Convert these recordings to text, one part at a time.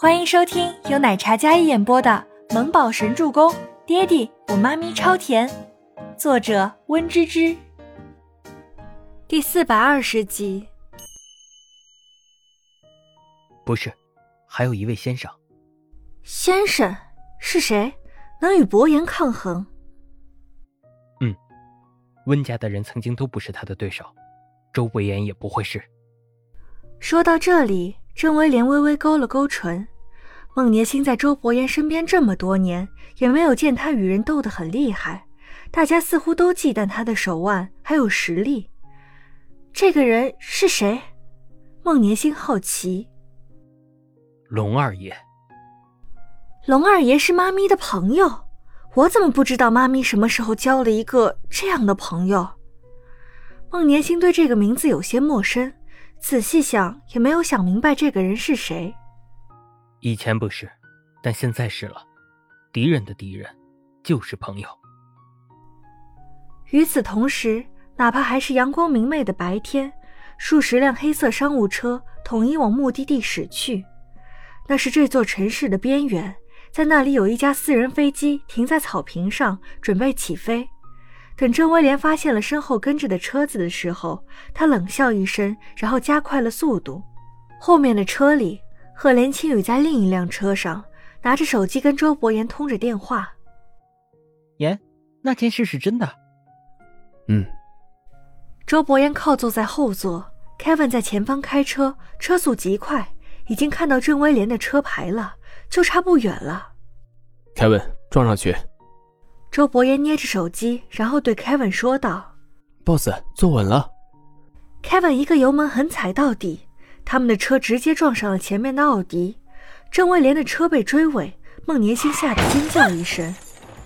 欢迎收听由奶茶嘉一演播的《萌宝神助攻》，爹地我妈咪超甜，作者温芝芝。第四百二十集。不是，还有一位先生。先生是谁？能与伯言抗衡？嗯，温家的人曾经都不是他的对手，周伯言也不会是。说到这里。郑威廉微微勾了勾唇，孟年星在周伯言身边这么多年，也没有见他与人斗得很厉害，大家似乎都忌惮他的手腕还有实力。这个人是谁？孟年星好奇。龙二爷。龙二爷是妈咪的朋友，我怎么不知道妈咪什么时候交了一个这样的朋友？孟年星对这个名字有些陌生。仔细想也没有想明白这个人是谁。以前不是，但现在是了。敌人的敌人，就是朋友。与此同时，哪怕还是阳光明媚的白天，数十辆黑色商务车统一往目的地驶去。那是这座城市的边缘，在那里有一架私人飞机停在草坪上，准备起飞。等郑威廉发现了身后跟着的车子的时候，他冷笑一声，然后加快了速度。后面的车里，赫连青雨在另一辆车上拿着手机跟周伯言通着电话。言，那件事是真的。嗯。周伯言靠坐在后座，Kevin 在前方开车，车速极快，已经看到郑威廉的车牌了，就差不远了。Kevin，撞上去。周伯言捏着手机，然后对 Kevin 说道：“Boss，坐稳了。”Kevin 一个油门狠踩到底，他们的车直接撞上了前面的奥迪。郑威廉的车被追尾，孟年星吓得尖叫一声：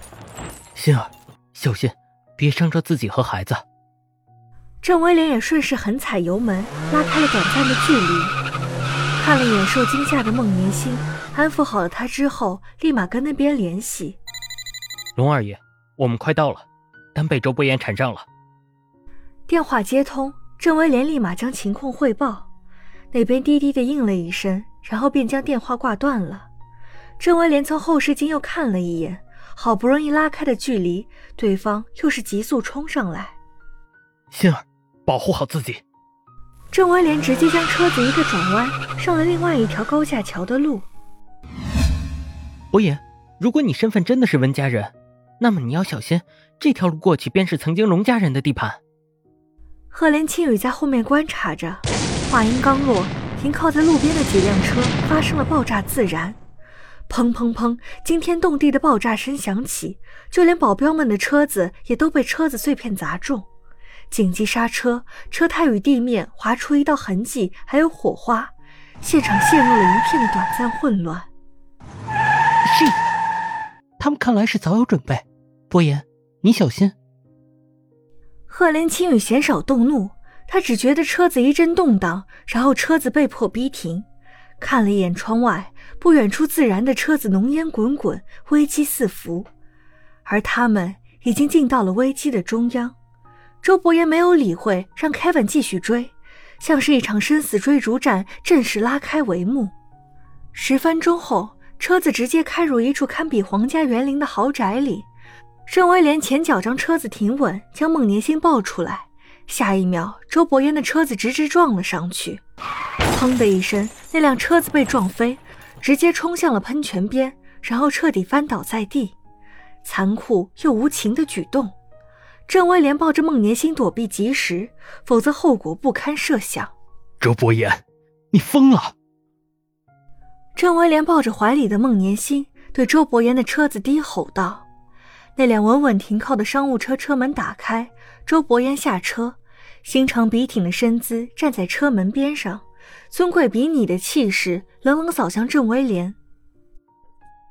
“心儿，小心，别伤着自己和孩子。”郑威廉也顺势狠踩油门，拉开了短暂的距离。看了一眼受惊吓的孟年星，安抚好了他之后，立马跟那边联系。龙二爷，我们快到了，但被周伯言缠上了。电话接通，郑威廉立马将情况汇报。那边低低的应了一声，然后便将电话挂断了。郑威廉从后视镜又看了一眼，好不容易拉开的距离，对方又是急速冲上来。心儿，保护好自己。郑威廉直接将车子一个转弯，上了另外一条高架桥的路。伯言，如果你身份真的是温家人。那么你要小心，这条路过去便是曾经龙家人的地盘。赫连青雨在后面观察着，话音刚落，停靠在路边的几辆车发生了爆炸自燃，砰砰砰，惊天动地的爆炸声响起，就连保镖们的车子也都被车子碎片砸中，紧急刹车，车胎与地面划出一道痕迹，还有火花，现场陷入了一片的短暂混乱。是。他们看来是早有准备，伯言，你小心。赫连青雨鲜少动怒，他只觉得车子一阵动荡，然后车子被迫逼停。看了一眼窗外，不远处自燃的车子浓烟滚滚，危机四伏，而他们已经进到了危机的中央。周伯言没有理会，让 Kevin 继续追，像是一场生死追逐战正式拉开帷幕。十分钟后。车子直接开入一处堪比皇家园林的豪宅里，郑威廉前脚将车子停稳，将孟年星抱出来。下一秒，周伯言的车子直直撞了上去，砰的一声，那辆车子被撞飞，直接冲向了喷泉边，然后彻底翻倒在地。残酷又无情的举动，郑威廉抱着孟年星躲避及时，否则后果不堪设想。周伯言，你疯了！郑威廉抱着怀里的孟年星，对周伯言的车子低吼道：“那辆稳稳停靠的商务车车门打开，周伯言下车，心长笔挺的身姿站在车门边上，尊贵比拟的气势冷冷扫向郑威廉。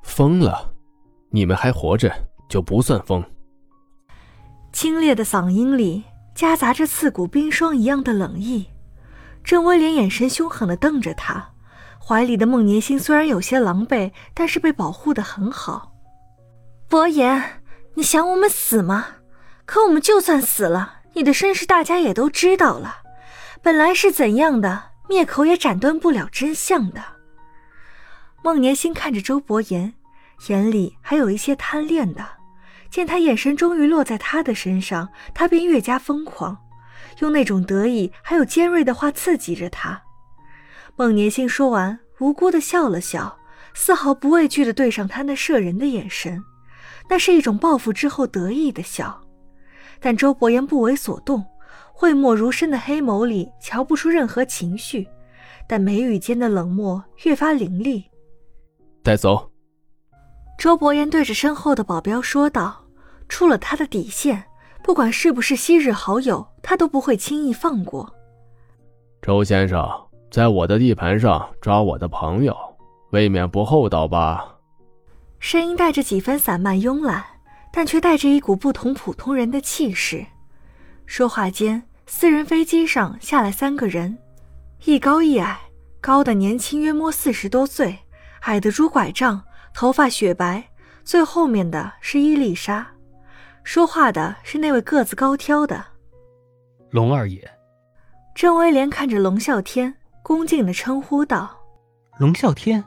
疯了，你们还活着就不算疯。”清冽的嗓音里夹杂着刺骨冰霜一样的冷意，郑威廉眼神凶狠的瞪着他。怀里的孟年星虽然有些狼狈，但是被保护的很好。伯言，你想我们死吗？可我们就算死了，你的身世大家也都知道了。本来是怎样的，灭口也斩断不了真相的。孟年星看着周伯言，眼里还有一些贪恋的。见他眼神终于落在他的身上，他便越加疯狂，用那种得意还有尖锐的话刺激着他。孟年星说完，无辜的笑了笑，丝毫不畏惧的对上他那摄人的眼神，那是一种报复之后得意的笑。但周伯言不为所动，讳莫如深的黑眸里瞧不出任何情绪，但眉宇间的冷漠越发凌厉。带走。周伯言对着身后的保镖说道。出了他的底线，不管是不是昔日好友，他都不会轻易放过。周先生，在我的地盘上抓我的朋友，未免不厚道吧？声音带着几分散漫慵懒，但却带着一股不同普通人的气势。说话间，私人飞机上下来三个人，一高一矮，高的年轻约摸四十多岁，矮的拄拐杖，头发雪白，最后面的是伊丽莎。说话的是那位个子高挑的龙二爷。郑威廉看着龙啸天，恭敬的称呼道：“龙啸天，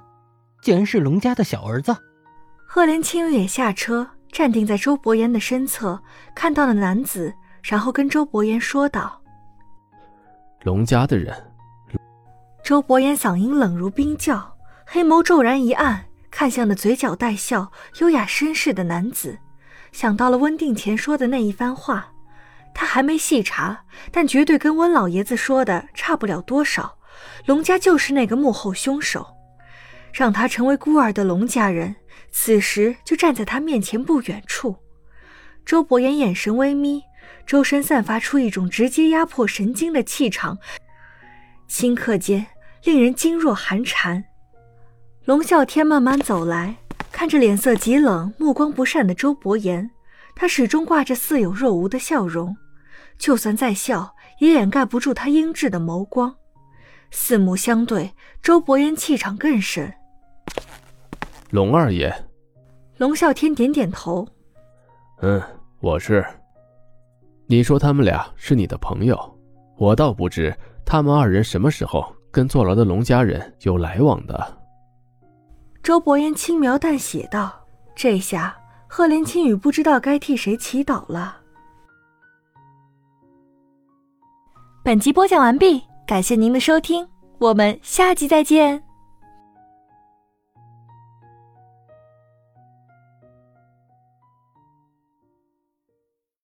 竟然是龙家的小儿子。”赫连青云也下车，站定在周伯言的身侧，看到了男子，然后跟周伯言说道：“龙家的人。”周伯言嗓音冷如冰窖，黑眸骤然一暗，看向了嘴角带笑、优雅绅士的男子。想到了温定前说的那一番话，他还没细查，但绝对跟温老爷子说的差不了多少。龙家就是那个幕后凶手，让他成为孤儿的龙家人，此时就站在他面前不远处。周伯言眼神微眯，周身散发出一种直接压迫神经的气场，顷刻间令人惊若寒蝉。龙啸天慢慢走来。看着脸色极冷、目光不善的周伯言，他始终挂着似有若无的笑容，就算再笑，也掩盖不住他阴鸷的眸光。四目相对，周伯言气场更深。龙二爷，龙啸天点点头，嗯，我是。你说他们俩是你的朋友，我倒不知他们二人什么时候跟坐牢的龙家人有来往的。周伯言轻描淡写道：“这下赫连青羽不知道该替谁祈祷了。”本集播讲完毕，感谢您的收听，我们下集再见。